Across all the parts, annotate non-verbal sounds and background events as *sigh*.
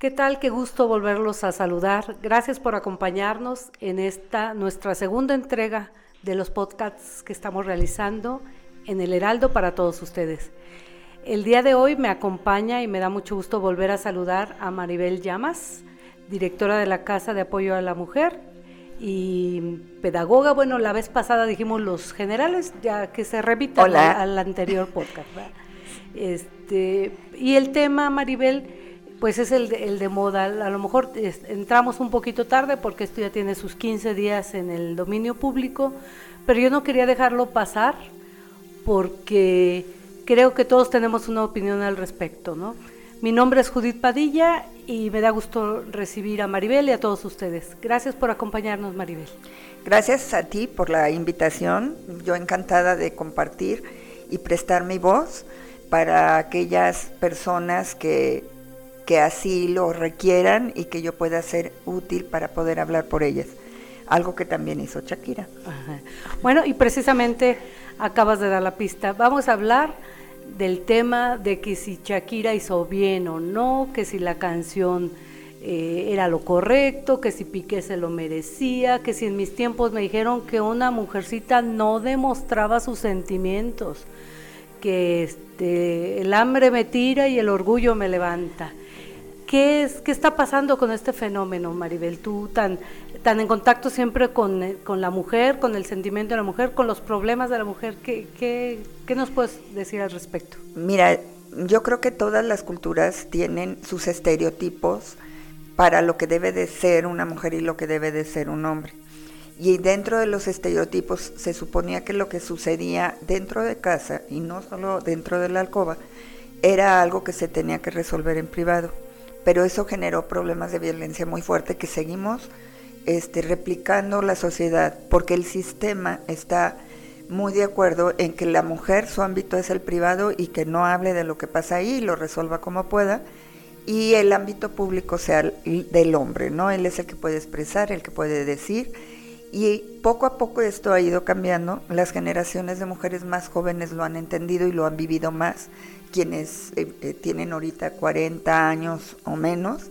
¿Qué tal? Qué gusto volverlos a saludar. Gracias por acompañarnos en esta nuestra segunda entrega de los podcasts que estamos realizando en el Heraldo para todos ustedes. El día de hoy me acompaña y me da mucho gusto volver a saludar a Maribel Llamas, directora de la Casa de Apoyo a la Mujer y pedagoga. Bueno, la vez pasada dijimos los generales, ya que se repita al, anterior podcast. Este, y el tema, Maribel, pues es el de, el de moda. A lo mejor entramos un poquito tarde porque esto ya tiene sus 15 días en el dominio público, pero yo no quería dejarlo pasar porque creo que todos tenemos una opinión al respecto, ¿no? Mi nombre es Judith Padilla y me da gusto recibir a Maribel y a todos ustedes. Gracias por acompañarnos, Maribel. Gracias a ti por la invitación. Yo encantada de compartir y prestar mi voz para aquellas personas que que así lo requieran y que yo pueda ser útil para poder hablar por ellas. Algo que también hizo Shakira. Bueno, y precisamente acabas de dar la pista. Vamos a hablar del tema de que si Shakira hizo bien o no, que si la canción eh, era lo correcto, que si Piqué se lo merecía, que si en mis tiempos me dijeron que una mujercita no demostraba sus sentimientos, que este, el hambre me tira y el orgullo me levanta. ¿Qué, es, ¿Qué está pasando con este fenómeno, Maribel? Tú tan, en contacto siempre con, eh, con, la mujer, con el sentimiento de la mujer, con los problemas de la mujer. ¿Qué, qué, qué nos puedes decir al respecto? Mira, yo creo que todas las culturas tienen sus estereotipos para lo que debe de ser una mujer y lo que debe de ser un hombre. Y dentro de los estereotipos se suponía que lo que sucedía dentro de casa y no solo dentro de la alcoba era algo que se tenía que resolver en privado pero eso generó problemas de violencia muy fuerte que seguimos este, replicando la sociedad, porque el sistema está muy de acuerdo en que la mujer su ámbito es el privado y que no hable de lo que pasa ahí y lo resuelva como pueda, y el ámbito público sea del hombre, ¿no? Él es el que puede expresar, el que puede decir, y poco a poco esto ha ido cambiando, las generaciones de mujeres más jóvenes lo han entendido y lo han vivido más, quienes eh, eh, tienen ahorita 40 años o menos,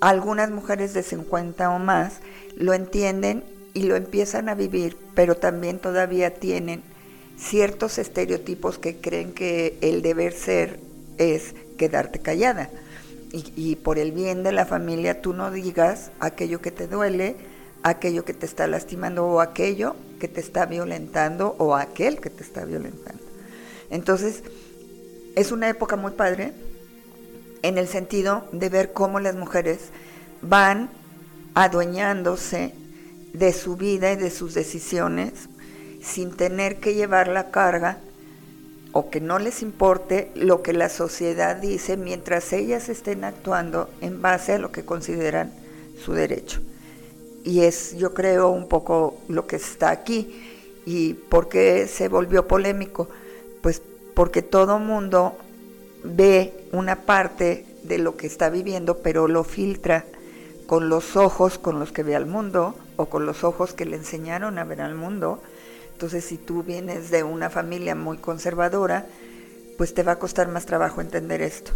algunas mujeres de 50 o más lo entienden y lo empiezan a vivir, pero también todavía tienen ciertos estereotipos que creen que el deber ser es quedarte callada. Y, y, por el bien de la familia tú no digas aquello que te duele, aquello que te está lastimando o aquello que te está violentando o aquel que te está violentando. Entonces, es una época muy padre en el sentido de ver cómo las mujeres van adueñándose de su vida y de sus decisiones sin tener que llevar la carga o que no les importe lo que la sociedad dice mientras ellas estén actuando en base a lo que consideran su derecho. Y es, yo creo, un poco lo que está aquí. ¿Y por qué se volvió polémico? Pues porque todo mundo ve una parte de lo que está viviendo, pero lo filtra con los ojos con los que ve al mundo o con los ojos que le enseñaron a ver al mundo. Entonces, si tú vienes de una familia muy conservadora, pues te va a costar más trabajo entender esto.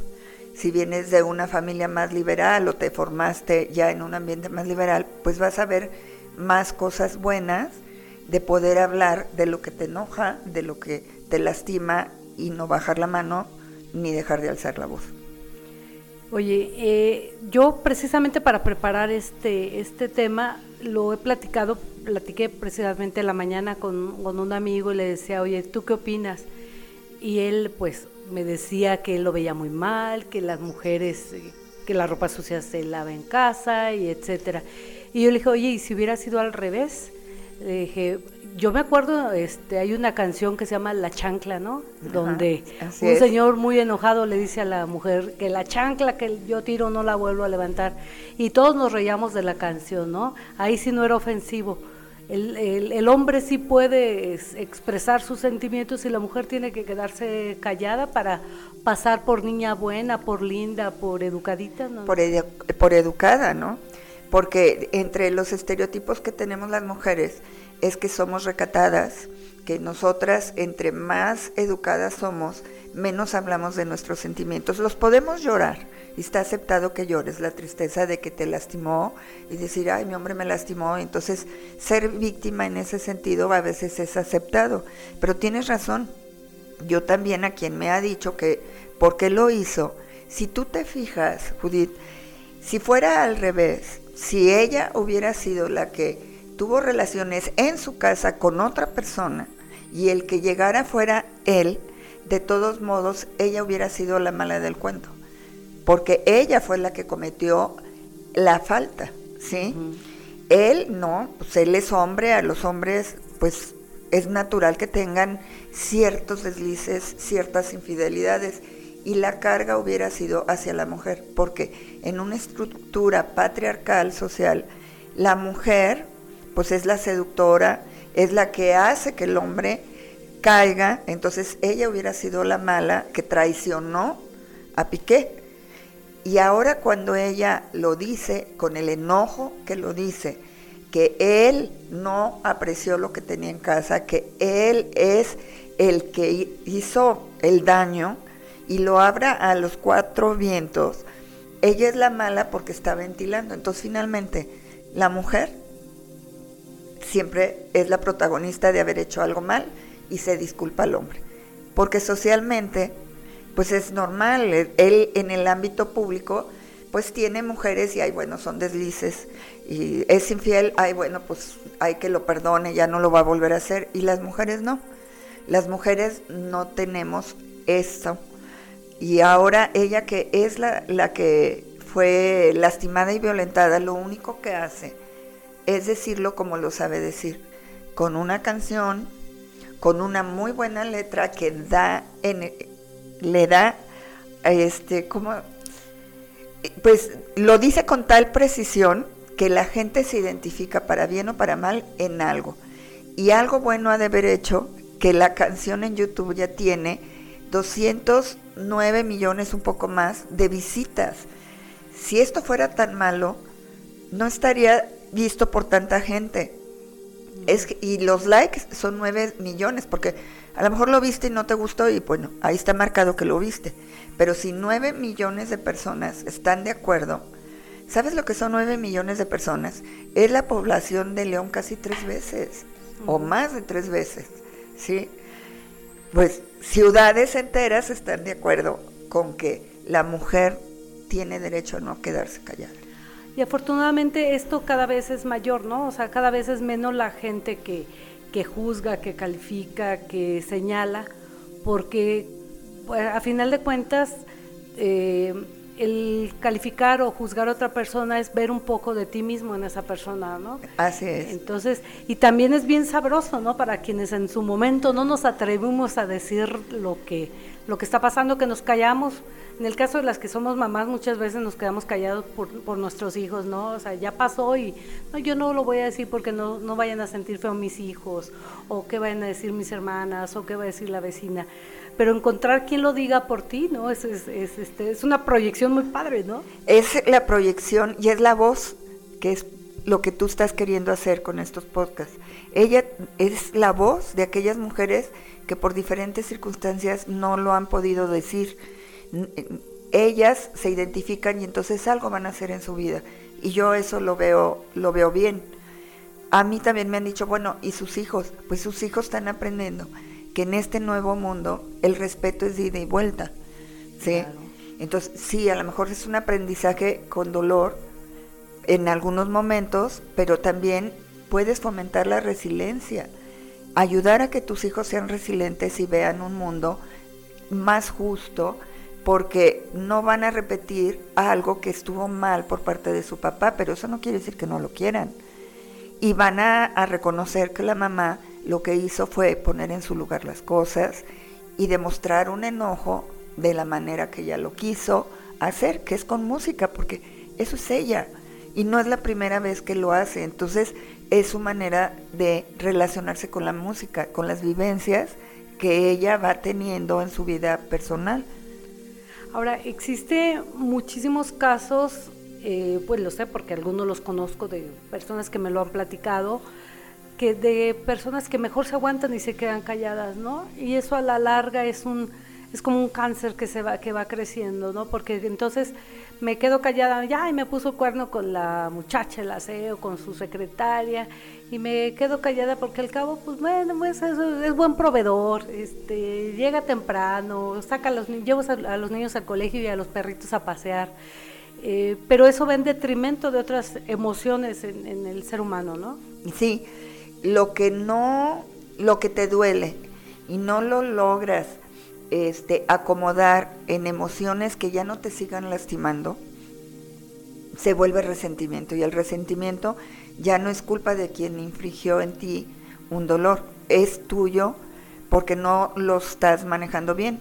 Si vienes de una familia más liberal o te formaste ya en un ambiente más liberal, pues vas a ver más cosas buenas de poder hablar de lo que te enoja, de lo que te lastima y no bajar la mano ni dejar de alzar la voz. Oye, eh, yo precisamente para preparar este, este tema lo he platicado, platiqué precisamente la mañana con, con un amigo y le decía, oye, ¿tú qué opinas? Y él pues me decía que él lo veía muy mal, que las mujeres, eh, que la ropa sucia se lava en casa y etcétera. Y yo le dije, oye, ¿y si hubiera sido al revés? Le dije, yo me acuerdo, este, hay una canción que se llama La Chancla, ¿no? Donde un señor muy enojado le dice a la mujer que la chancla que yo tiro no la vuelvo a levantar. Y todos nos reíamos de la canción, ¿no? Ahí sí no era ofensivo. El, el, hombre sí puede expresar sus sentimientos y la mujer tiene que quedarse callada para pasar por niña buena, por linda, por educadita, ¿no? Por, por educada, ¿no? Porque entre los estereotipos que tenemos las mujeres, es que somos recatadas, que nosotras entre más educadas somos, menos hablamos de nuestros sentimientos. Los podemos llorar y está aceptado que llores la tristeza de que te lastimó y decir, ay, mi hombre me lastimó. Entonces, ser víctima en ese sentido a veces es aceptado. Pero tienes razón. Yo también a quien me ha dicho que, ¿por qué lo hizo? Si tú te fijas, Judith, si fuera al revés, si ella hubiera sido la que tuvo relaciones en su casa con otra persona y el que llegara fuera él, de todos modos ella hubiera sido la mala del cuento, porque ella fue la que cometió la falta, ¿sí? Él no, pues él es hombre, a los hombres pues es natural que tengan ciertos deslices, ciertas infidelidades y la carga hubiera sido hacia la mujer, porque en una estructura patriarcal social, la mujer pues es la seductora, es la que hace que el hombre caiga, entonces ella hubiera sido la mala que traicionó a Piqué. Y ahora cuando ella lo dice, con el enojo que lo dice, que él no apreció lo que tenía en casa, que él es el que hizo el daño, y lo abra a los cuatro vientos, ella es la mala porque está ventilando. Entonces finalmente la mujer siempre es la protagonista de haber hecho algo mal y se disculpa al hombre. Porque socialmente, pues es normal, él en el ámbito público, pues tiene mujeres y hay, bueno, son deslices y es infiel, ay, bueno, pues hay que lo perdone, ya no lo va a volver a hacer. Y las mujeres no. Las mujeres no tenemos eso y ahora ella que es la, la que fue lastimada y violentada, lo único que hace es decirlo como lo sabe decir, con una canción, con una muy buena letra que da en, le da este como pues lo dice con tal precisión que la gente se identifica para bien o para mal en algo. Y algo bueno ha de haber hecho que la canción en YouTube ya tiene 209 millones, un poco más, de visitas. Si esto fuera tan malo, no estaría visto por tanta gente. Es y los likes son 9 millones, porque a lo mejor lo viste y no te gustó y bueno, ahí está marcado que lo viste. Pero si 9 millones de personas están de acuerdo, ¿sabes lo que son 9 millones de personas? Es la población de León casi tres veces, o más de tres veces, ¿sí? pues ciudades enteras están de acuerdo con que la mujer tiene derecho a no quedarse callada. Y afortunadamente esto cada vez es mayor, ¿no? O sea, cada vez es menos la gente que, que juzga, que califica, que señala, porque pues, a final de cuentas eh, el calificar o juzgar a otra persona es ver un poco de ti mismo en esa persona, ¿no? Así es. Entonces, y también es bien sabroso, ¿no? Para quienes en su momento no nos atrevimos a decir lo que, lo que está pasando, que nos callamos. En el caso de las que somos mamás, muchas veces nos quedamos callados por, nuestros hijos, ¿no? O sea, ya pasó y no, yo no lo voy a decir porque no, no vayan a sentir feo mis hijos, o qué vayan a decir mis hermanas, o qué va a decir la vecina pero encontrar quien lo diga por ti, ¿no? Es, es, este, es una proyección muy padre, ¿no? Es la proyección y es la voz, que es lo que tú estás queriendo hacer con estos podcasts. Ella es la voz de aquellas mujeres que por diferentes circunstancias no lo han podido decir. Ellas se identifican y entonces algo van a hacer en su vida. Y yo eso lo veo, lo veo bien. A mí también me han dicho, bueno, ¿y sus hijos? Pues sus hijos están aprendiendo que en este nuevo mundo el respeto es de ida y vuelta. ¿sí? Entonces, sí, a lo mejor es un aprendizaje con dolor en algunos momentos, pero también puedes fomentar la resiliencia, ayudar a que tus hijos sean resilientes y vean un mundo más justo, porque no van a repetir algo que estuvo mal por parte de su papá, pero eso no quiere decir que no lo quieran. Y van a, reconocer que la mamá lo que hizo fue poner en su lugar las cosas y demostrar un enojo de la manera que ella lo quiso hacer, que es con música, porque eso es ella y no es la primera vez que lo hace, entonces es su manera de relacionarse con la música, con las vivencias que ella va teniendo en su vida personal. Ahora, existe muchísimos casos, eh, pues lo sé porque algunos los conozco de personas que me lo han platicado, que de personas que mejor se aguantan y se quedan calladas, ¿no? Y eso a la larga es un es como un cáncer que se va que va creciendo, ¿no? Porque entonces me quedo callada, ya y me puso cuerno con la muchacha, el aseo, con su secretaria y me quedo callada porque al cabo, pues bueno, pues es, buen proveedor, este, llega temprano, saca a los lleva a, los niños al colegio y a los perritos a pasear. Eh, pero eso va en detrimento de otras emociones en, en el ser humano, ¿no? Sí, lo que no, lo que te duele y no lo logras este, acomodar en emociones que ya no te sigan lastimando, se vuelve resentimiento. Y el resentimiento ya no es culpa de quien infligió en ti un dolor, es tuyo porque no lo estás manejando bien.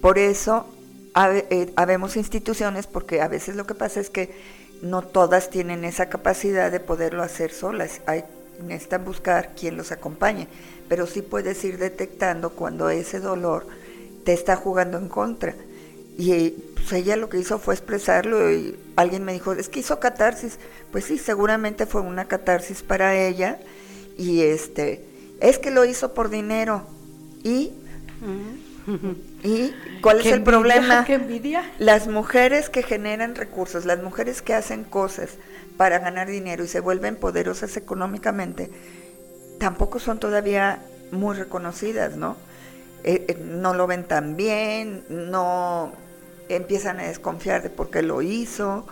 Por eso eh, habemos instituciones, porque a veces lo que pasa es que no todas tienen esa capacidad de poderlo hacer solas. Hay, necesitan buscar quien los acompañe, pero sí puedes ir detectando cuando ese dolor te está jugando en contra. Y pues ella lo que hizo fue expresarlo y alguien me dijo, es que hizo catarsis. Pues sí, seguramente fue una catarsis para ella. Y este, es que lo hizo por dinero. ¿Y? ¿Y cuál es el problema? ¿Qué envidia? Las mujeres que generan recursos, las mujeres que hacen cosas para ganar dinero y se vuelven poderosas económicamente, tampoco son todavía muy reconocidas, ¿no? Eh, eh, no lo ven tan bien, no empiezan a desconfiar de por qué lo hizo.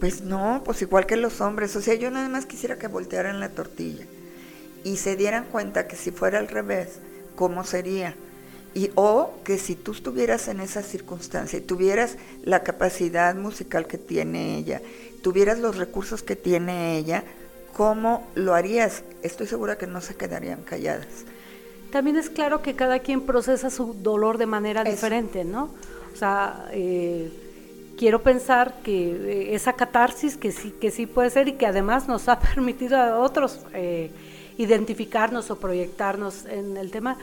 Pues no, pues igual que los hombres. O sea, yo nada más quisiera que voltearan la tortilla y se dieran cuenta que si fuera al revés, ¿cómo sería? Y, o que si tú estuvieras en esa circunstancia y tuvieras la capacidad musical que tiene ella, tuvieras los recursos que tiene ella, ¿cómo lo harías? Estoy segura que no se quedarían calladas. También es claro que cada quien procesa su dolor de manera diferente, ¿no? O sea, eh, quiero pensar que eh, esa catarsis que sí, que sí puede ser y que además nos ha *laughs* permitido a otros eh, identificarnos o proyectarnos en el tema,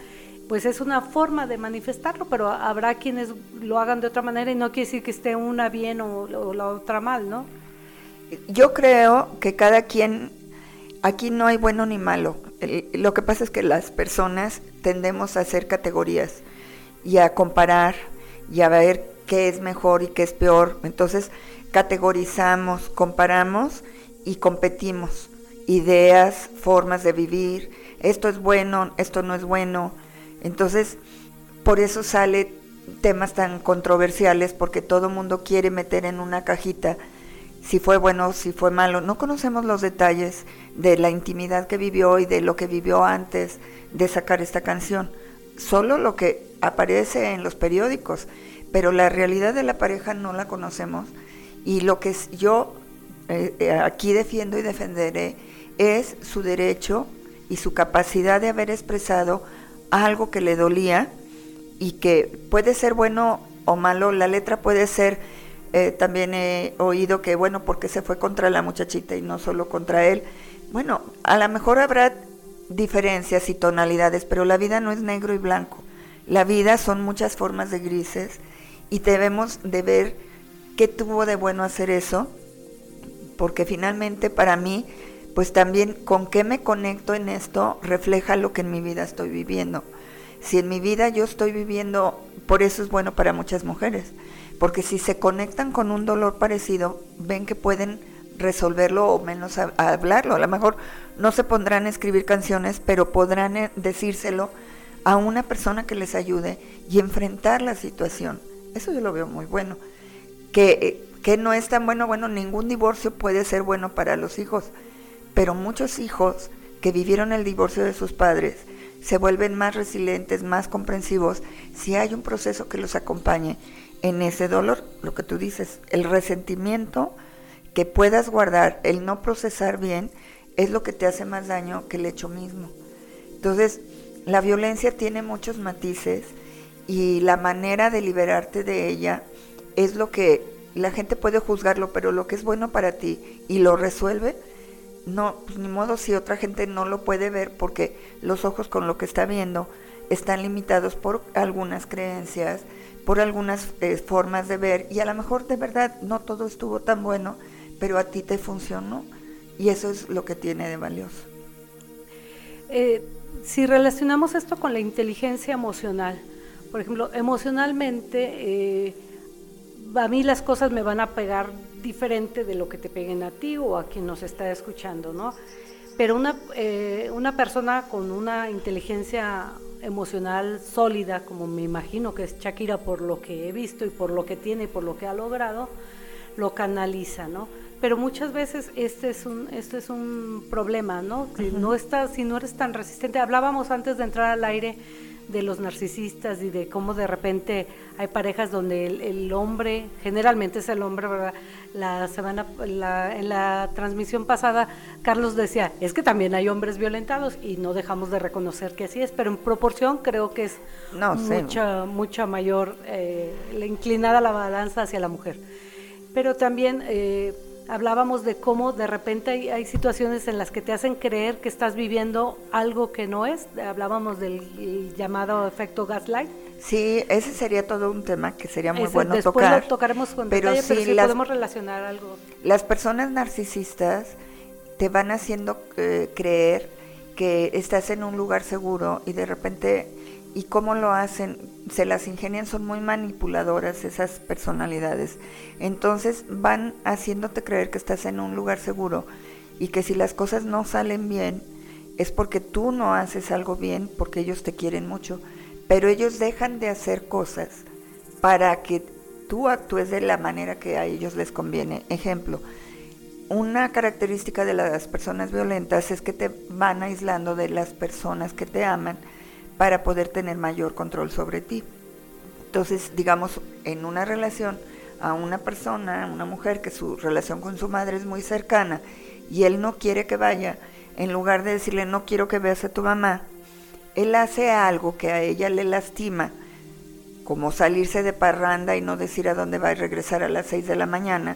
pues es una forma de manifestarlo, pero habrá quienes lo hagan de otra manera y no quiere decir que esté una bien o, o la otra mal, ¿no? Yo creo que cada quien, aquí no hay bueno ni malo, lo que pasa es que las personas tendemos a hacer categorías y a comparar y a ver qué es mejor y qué es peor. Entonces categorizamos, comparamos y competimos. Ideas, formas de vivir, esto es bueno, esto no es bueno. Entonces, por eso sale temas tan controversiales, porque todo mundo quiere meter en una cajita si fue bueno, si fue malo. No conocemos los detalles de la intimidad que vivió y de lo que vivió antes de sacar esta canción. Solo lo que aparece en los periódicos, pero la realidad de la pareja no la conocemos. Y lo que yo eh, eh, aquí defiendo y defenderé es su derecho y su capacidad de haber expresado algo que le dolía y que puede ser bueno o malo, la letra puede ser eh, también he oído que, bueno, porque se fue contra la muchachita y no solo contra él. Bueno, a lo mejor habrá diferencias y tonalidades, pero la vida no es negro y blanco. La vida son muchas formas de grises y debemos de ver qué tuvo de bueno hacer eso, porque finalmente para mí, pues también con qué me conecto en esto refleja lo que en mi vida estoy viviendo. Si en mi vida yo estoy viviendo, por eso es bueno para muchas mujeres porque si se conectan con un dolor parecido, ven que pueden resolverlo o menos hablarlo. A lo mejor no se pondrán a escribir canciones, pero podrán eh, decírselo a una persona que les ayude y enfrentar la situación. Eso yo lo veo muy bueno. Que, eh, que no es tan bueno, bueno, ningún divorcio puede ser bueno para los hijos, pero muchos hijos que vivieron el divorcio de sus padres se vuelven más resilientes, más comprensivos, si hay un proceso que los acompañe en ese dolor, lo que tú dices, el resentimiento que puedas guardar, el no procesar bien, es lo que te hace más daño que el hecho mismo. Entonces, la violencia tiene muchos matices y la manera de liberarte de ella es lo que la gente puede juzgarlo, pero lo que es bueno para ti y lo resuelve, no, pues ni modo si otra gente no lo puede ver porque los ojos con lo que está viendo están limitados por algunas creencias, por algunas eh, formas de ver y a lo mejor de verdad no todo estuvo tan bueno, pero a ti te funcionó y eso es lo que tiene de valioso. Eh, si relacionamos esto con la inteligencia emocional, por ejemplo, emocionalmente, eh, a mí las cosas me van a pegar diferente de lo que te peguen a ti o a quien nos está escuchando, ¿no? Pero una, eh, una persona con una inteligencia emocional sólida, como me imagino que es Shakira por lo que he visto y por lo que tiene y por lo que ha logrado, lo canaliza, ¿no? Pero muchas veces este es un, este es un problema, ¿no? Si, no estás, si no eres tan resistente, hablábamos antes de entrar al aire de los narcisistas y de cómo de repente hay parejas donde el, hombre, generalmente es el hombre, ¿verdad? La semana, en la transmisión pasada, Carlos decía, es que también hay hombres violentados y no dejamos de reconocer que así es, pero en proporción creo que es mucha, mucha mayor, eh, inclinada la balanza hacia la mujer. Pero también... Eh, hablábamos de cómo de repente hay, situaciones en las que te hacen creer que estás viviendo algo que no es. Hablábamos del llamado efecto gaslight. Sí, ese sería todo un tema que sería muy bueno después tocar. Lo tocaremos con pero detalle, pero sí podemos relacionar algo. Las personas narcisistas te van haciendo eh, creer que estás en un lugar seguro y de repente y cómo lo hacen, se las ingenian, son muy manipuladoras esas personalidades. Entonces van haciéndote creer que estás en un lugar seguro y que si las cosas no salen bien es porque tú no haces algo bien, porque ellos te quieren mucho, pero ellos dejan de hacer cosas para que tú actúes de la manera que a ellos les conviene. Ejemplo, una característica de las personas violentas es que te van aislando de las personas que te aman, para poder tener mayor control sobre ti. Entonces, digamos, en una relación a una persona, una mujer que su relación con su madre es muy cercana y él no quiere que vaya, en lugar de decirle no quiero que veas a tu mamá, él hace algo que a ella le lastima, como salirse de parranda y no decir a dónde va y regresar a las 6 de la mañana,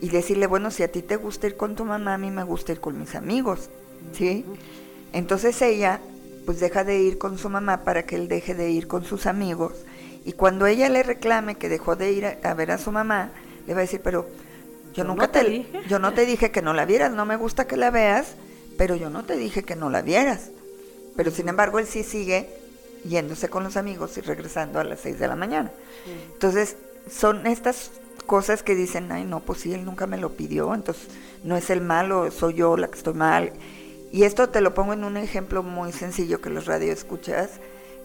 y decirle, bueno, si a ti te gusta ir con tu mamá, a mí me gusta ir con mis amigos, ¿sí? Entonces ella pues deja de ir con su mamá para que él deje de ir con sus amigos. Y cuando ella le reclame que dejó de ir a, ver a su mamá, le va a decir, pero yo, nunca te, dije. yo no te dije que no la vieras, no me gusta que la veas, pero yo no te dije que no la vieras. Pero sin embargo él sí sigue yéndose con los amigos y regresando a las 6 de la mañana. Entonces, son estas cosas que dicen, ay no, pues sí, él nunca me lo pidió, entonces no es el malo, soy yo la que estoy mal. Y esto te lo pongo en un ejemplo muy sencillo que los radioescuchas,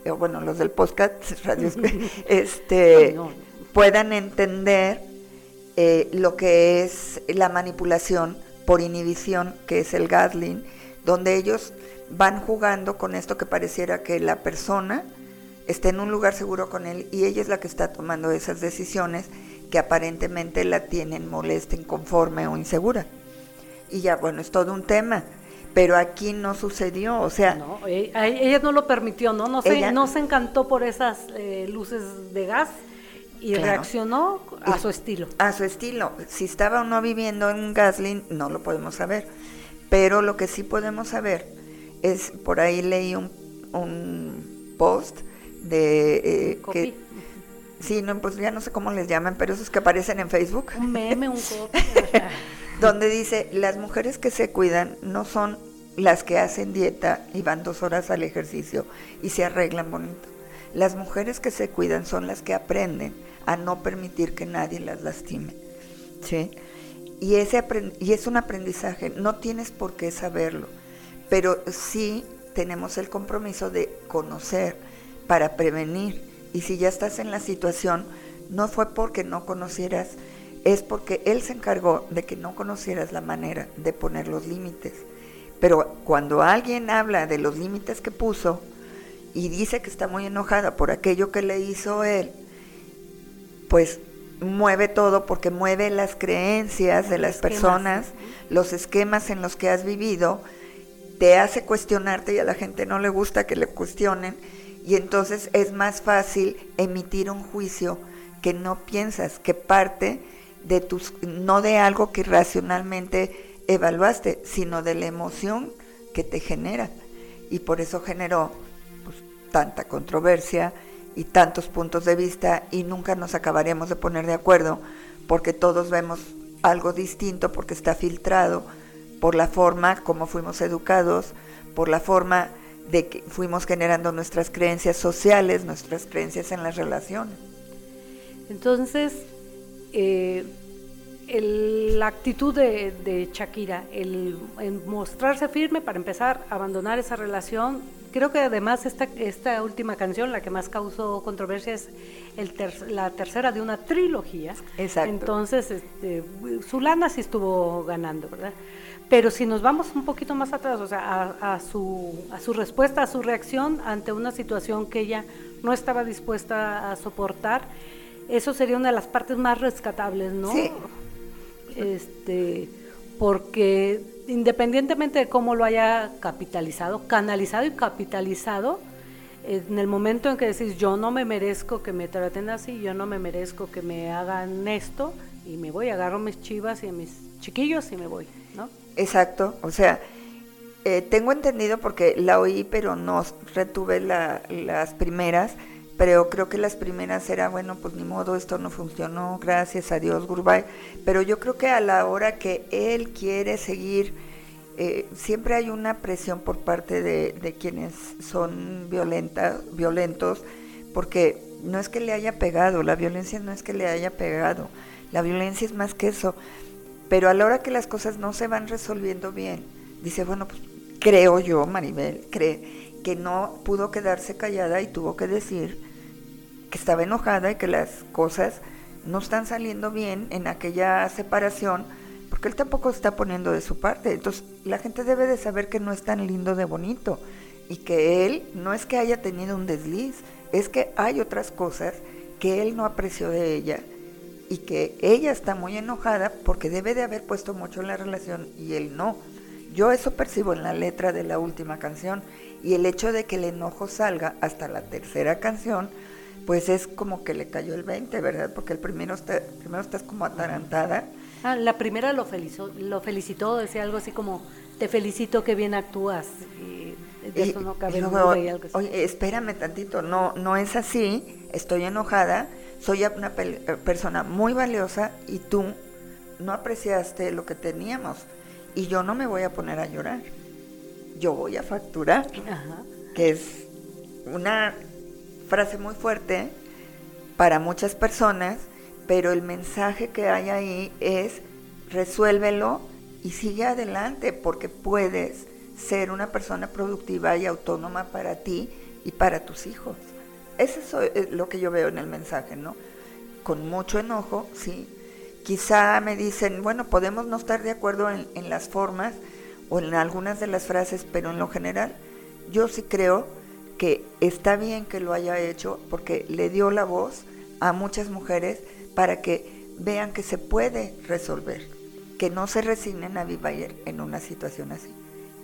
o eh, bueno, los del podcast, *laughs* radio *laughs* este, puedan entender eh, lo que es la manipulación por inhibición, que es el gasling, donde ellos van jugando con esto que pareciera que la persona esté en un lugar seguro con él y ella es la que está tomando esas decisiones que aparentemente la tienen molesta, inconforme o insegura. Y ya, bueno, es todo un tema pero aquí no sucedió, o sea... No, eh, ella, no lo permitió, ¿no? No se, no se encantó por esas eh, luces de gas y reaccionó a su estilo. A su estilo. Si estaba o no viviendo en Gaslin, no lo podemos saber. Pero lo que sí podemos saber es, por ahí leí un, un post de eh, que... Sí, no, pues ya no sé cómo les llaman, pero esos que aparecen en Facebook. Un meme, un *laughs* copy. Donde dice, las mujeres que se cuidan no son las que hacen dieta y van dos horas al ejercicio y se arreglan bonito. Las mujeres que se cuidan son las que aprenden a no permitir que nadie las lastime. ¿sí? Y, ese y es un aprendizaje, no tienes por qué saberlo, pero sí tenemos el compromiso de conocer para prevenir. Y si ya estás en la situación, no fue porque no conocieras es porque él se encargó de que no conocieras la manera de poner los límites. Pero cuando alguien habla de los límites que puso y dice que está muy enojada por aquello que le hizo él, pues mueve todo porque mueve las creencias de las personas, los esquemas en los que has vivido, te hace cuestionarte y a la gente no le gusta que le cuestionen y entonces es más fácil emitir un juicio que no piensas, que parte de tus, no de algo que racionalmente evaluaste, sino de la emoción que te genera. Y por eso generó pues, tanta controversia y tantos puntos de vista y nunca nos acabaremos de poner de acuerdo porque todos vemos algo distinto porque está filtrado por la forma como fuimos educados, por la forma de que fuimos generando nuestras creencias sociales, nuestras creencias en las relaciones. Entonces, eh, la actitud de, Shakira, el, mostrarse firme para empezar a abandonar esa relación, creo que además esta, esta última canción, la que más causó controversia, es el la tercera de una trilogía. Exacto. Entonces, este, lana sí estuvo ganando, ¿verdad? Pero si nos vamos un poquito más atrás, o sea, a, su, a su respuesta, a su reacción ante una situación que ella no estaba dispuesta a soportar, eso sería una de las partes más rescatables, ¿no? Sí. Este, porque independientemente de cómo lo haya capitalizado, canalizado y capitalizado, en el momento en que decís yo no me merezco que me traten así, yo no me merezco que me hagan esto, y me voy, agarro mis chivas y a mis chiquillos y me voy, ¿no? Exacto, o sea, eh, tengo entendido porque la oí, pero no retuve las primeras, pero creo que las primeras era, bueno, pues ni modo, esto no funcionó, gracias a Dios, goodbye. Pero yo creo que a la hora que él quiere seguir, eh, siempre hay una presión por parte de, quienes son violenta, violentos, porque no es que le haya pegado, la violencia no es que le haya pegado, la violencia es más que eso. Pero a la hora que las cosas no se van resolviendo bien, dice, bueno, pues creo yo, Maribel, cree que no pudo quedarse callada y tuvo que decir que estaba enojada y que las cosas no están saliendo bien en aquella separación, porque él tampoco está poniendo de su parte. Entonces, la gente debe de saber que no es tan lindo de bonito y que él no es que haya tenido un desliz, es que hay otras cosas que él no apreció de ella y que ella está muy enojada porque debe de haber puesto mucho en la relación y él no. Yo eso percibo en la letra de la última canción y el hecho de que el enojo salga hasta la tercera canción, pues es como que le cayó el 20, ¿verdad? Porque el primero, está, primero estás como atarantada. Ah, la primera lo felicitó, lo felicitó, decía algo así como, te felicito que bien actúas. Y eso no cabe Oye, espérame tantito, no, no es así, estoy enojada, soy una persona muy valiosa y tú no apreciaste lo que teníamos y yo no me voy a poner a llorar yo voy a facturar, que es una frase muy fuerte para muchas personas, pero el mensaje que hay ahí es resuélvelo y sigue adelante porque puedes ser una persona productiva y autónoma para ti y para tus hijos. Eso es lo que yo veo en el mensaje, ¿no? Con mucho enojo, sí. Quizá me dicen, bueno, podemos no estar de acuerdo en, en las formas, o en algunas de las frases, pero en lo general yo sí creo que está bien que lo haya hecho porque le dio la voz a muchas mujeres para que vean que se puede resolver, que no se resignen a vivir en una situación así.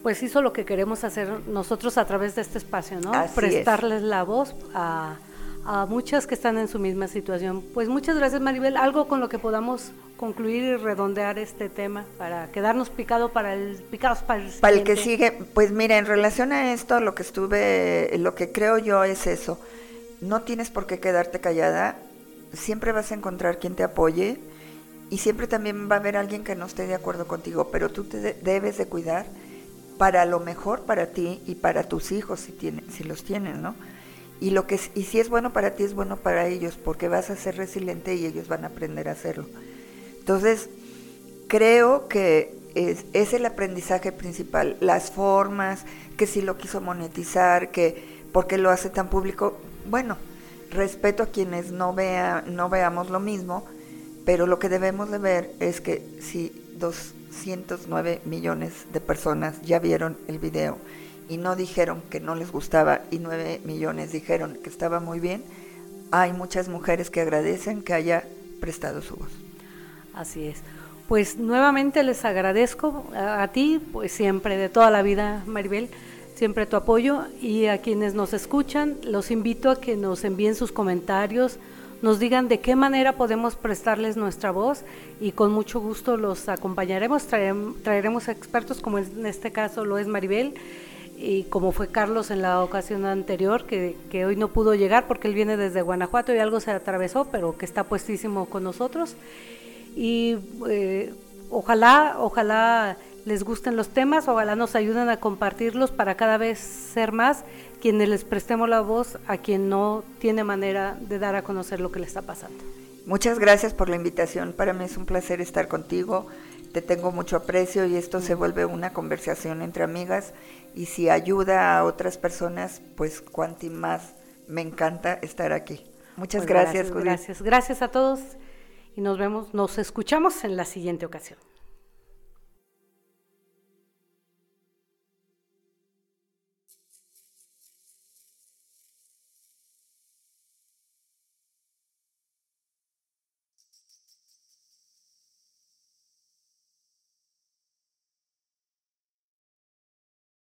Pues hizo lo que queremos hacer nosotros a través de este espacio, ¿no? Prestarles la voz a, a muchas que están en su misma situación. Pues muchas gracias Maribel. Algo con lo que podamos concluir y redondear este tema para quedarnos picado para el picados para el, para el que sigue. Pues mira, en relación a esto, lo que estuve, lo que creo yo es eso. No tienes por qué quedarte callada. Siempre vas a encontrar quien te apoye y siempre también va a haber alguien que no esté de acuerdo contigo, pero tú te debes de cuidar para lo mejor para ti y para tus hijos si tienen, si los tienen, ¿no? Y, lo que, y si es bueno para ti, es bueno para ellos, porque vas a ser resiliente y ellos van a aprender a hacerlo. Entonces, creo que es, es el aprendizaje principal, las formas, que si lo quiso monetizar, que porque lo hace tan público, bueno, respeto a quienes no, vea, no veamos lo mismo, pero lo que debemos de ver es que si 209 millones de personas ya vieron el video, y no dijeron que no les gustaba y 9 millones dijeron que estaba muy bien, hay muchas mujeres que agradecen que haya prestado su voz. Así es. Pues nuevamente les agradezco a, ti, pues siempre de toda la vida, Maribel, siempre tu apoyo y a quienes nos escuchan, los invito a que nos envíen sus comentarios, nos digan de qué manera podemos prestarles nuestra voz y con mucho gusto los acompañaremos, traeremos expertos como en este caso lo es Maribel y como fue Carlos en la ocasión anterior, que, que, hoy no pudo llegar porque él viene desde Guanajuato y algo se atravesó, pero que está puestísimo con nosotros. Y eh, ojalá, ojalá les gusten los temas, ojalá nos ayuden a compartirlos para cada vez ser más quienes les prestemos la voz a quien no tiene manera de dar a conocer lo que le está pasando. Muchas gracias por la invitación. Para mí es un placer estar contigo. Te tengo mucho aprecio y esto se vuelve una conversación entre amigas. Y si ayuda a otras personas, pues cuanti más me encanta estar aquí. Muchas pues gracias, gracias, gracias. Gracias a todos y nos vemos, nos escuchamos en la siguiente ocasión.